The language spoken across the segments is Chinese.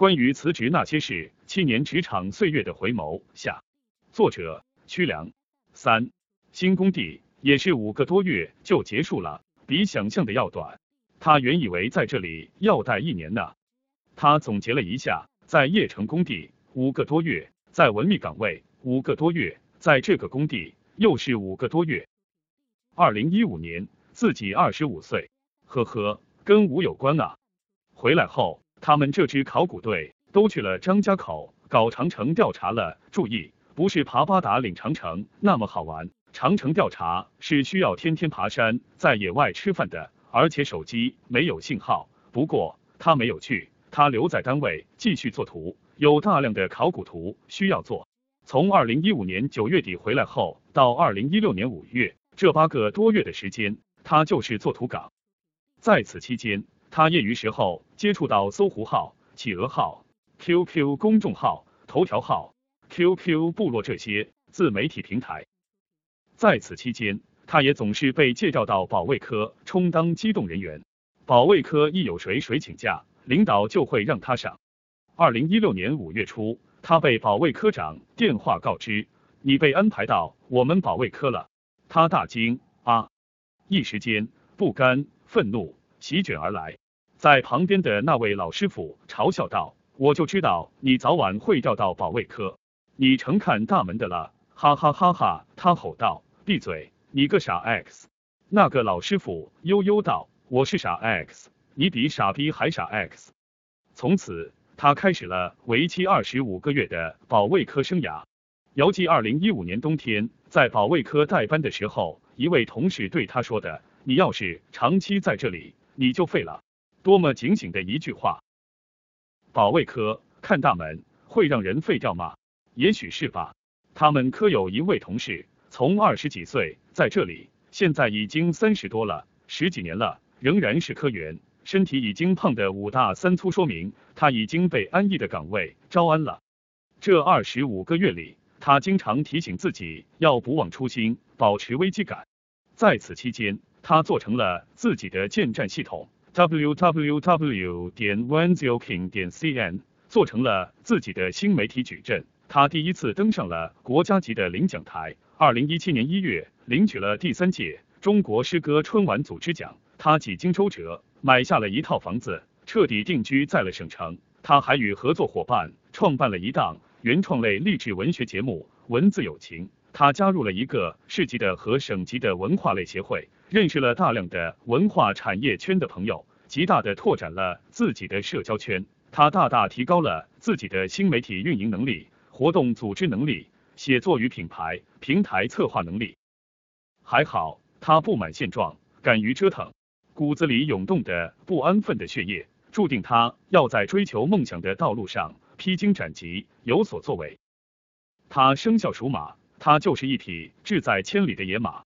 关于辞职那些事，七年职场岁月的回眸下，作者曲良。三新工地也是五个多月就结束了，比想象的要短。他原以为在这里要待一年呢。他总结了一下，在叶城工地五个多月，在文秘岗位五个多月，在这个工地又是五个多月。二零一五年自己二十五岁，呵呵，跟五有关啊。回来后。他们这支考古队都去了张家口搞长城调查了。注意，不是爬八达岭长城那么好玩，长城调查是需要天天爬山，在野外吃饭的，而且手机没有信号。不过他没有去，他留在单位继续做图，有大量的考古图需要做。从二零一五年九月底回来后，到二零一六年五月，这八个多月的时间，他就是做图岗。在此期间。他业余时候接触到搜狐号、企鹅号、QQ 公众号、头条号、QQ 部落这些自媒体平台。在此期间，他也总是被介绍到保卫科充当机动人员。保卫科一有谁谁请假，领导就会让他上。二零一六年五月初，他被保卫科长电话告知，你被安排到我们保卫科了。他大惊啊，一时间不甘、愤怒席卷而来。在旁边的那位老师傅嘲笑道：“我就知道你早晚会调到保卫科，你成看大门的了！”哈哈哈哈！他吼道：“闭嘴，你个傻 X！” 那个老师傅悠悠道：“我是傻 X，你比傻逼还傻 X。”从此，他开始了为期二十五个月的保卫科生涯。遥记二零一五年冬天，在保卫科代班的时候，一位同事对他说的：“你要是长期在这里，你就废了。”多么警醒的一句话！保卫科看大门会让人废掉吗？也许是吧。他们科有一位同事，从二十几岁在这里，现在已经三十多了，十几年了，仍然是科员，身体已经胖得五大三粗，说明他已经被安逸的岗位招安了。这二十五个月里，他经常提醒自己要不忘初心，保持危机感。在此期间，他做成了自己的建站系统。Www 点 onezoking 点 cn 做成了自己的新媒体矩阵，他第一次登上了国家级的领奖台。二零一七年一月，领取了第三届中国诗歌春晚组织奖。他几经周折，买下了一套房子，彻底定居在了省城。他还与合作伙伴创办了一档原创类励志文学节目《文字友情》。他加入了一个市级的和省级的文化类协会。认识了大量的文化产业圈的朋友，极大的拓展了自己的社交圈。他大大提高了自己的新媒体运营能力、活动组织能力、写作与品牌平台策划能力。还好，他不满现状，敢于折腾，骨子里涌动的不安分的血液，注定他要在追求梦想的道路上披荆斩棘，有所作为。他生肖属马，他就是一匹志在千里的野马。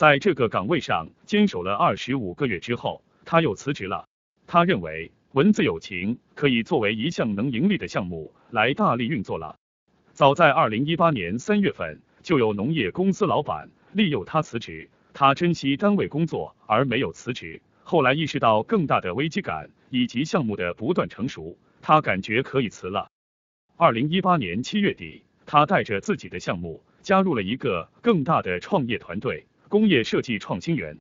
在这个岗位上坚守了二十五个月之后，他又辞职了。他认为文字友情可以作为一项能盈利的项目来大力运作了。早在二零一八年三月份，就有农业公司老板利诱他辞职，他珍惜单位工作而没有辞职。后来意识到更大的危机感以及项目的不断成熟，他感觉可以辞了。二零一八年七月底，他带着自己的项目加入了一个更大的创业团队。工业设计创新园，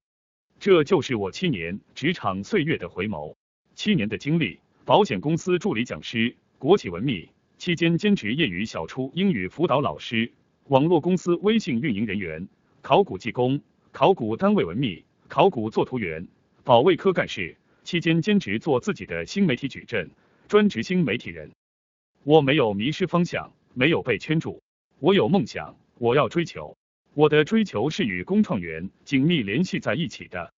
这就是我七年职场岁月的回眸。七年的经历，保险公司助理讲师，国企文秘期间兼职业余小初英语辅导老师，网络公司微信运营人员，考古技工，考古单位文秘，考古作图员，保卫科干事，期间兼职做自己的新媒体矩阵，专职新媒体人。我没有迷失方向，没有被圈住，我有梦想，我要追求。我的追求是与工创园紧密联系在一起的，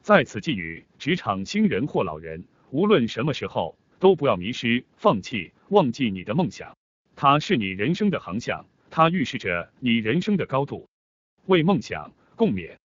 在此寄语职场新人或老人，无论什么时候都不要迷失、放弃、忘记你的梦想，它是你人生的航向，它预示着你人生的高度。为梦想共勉。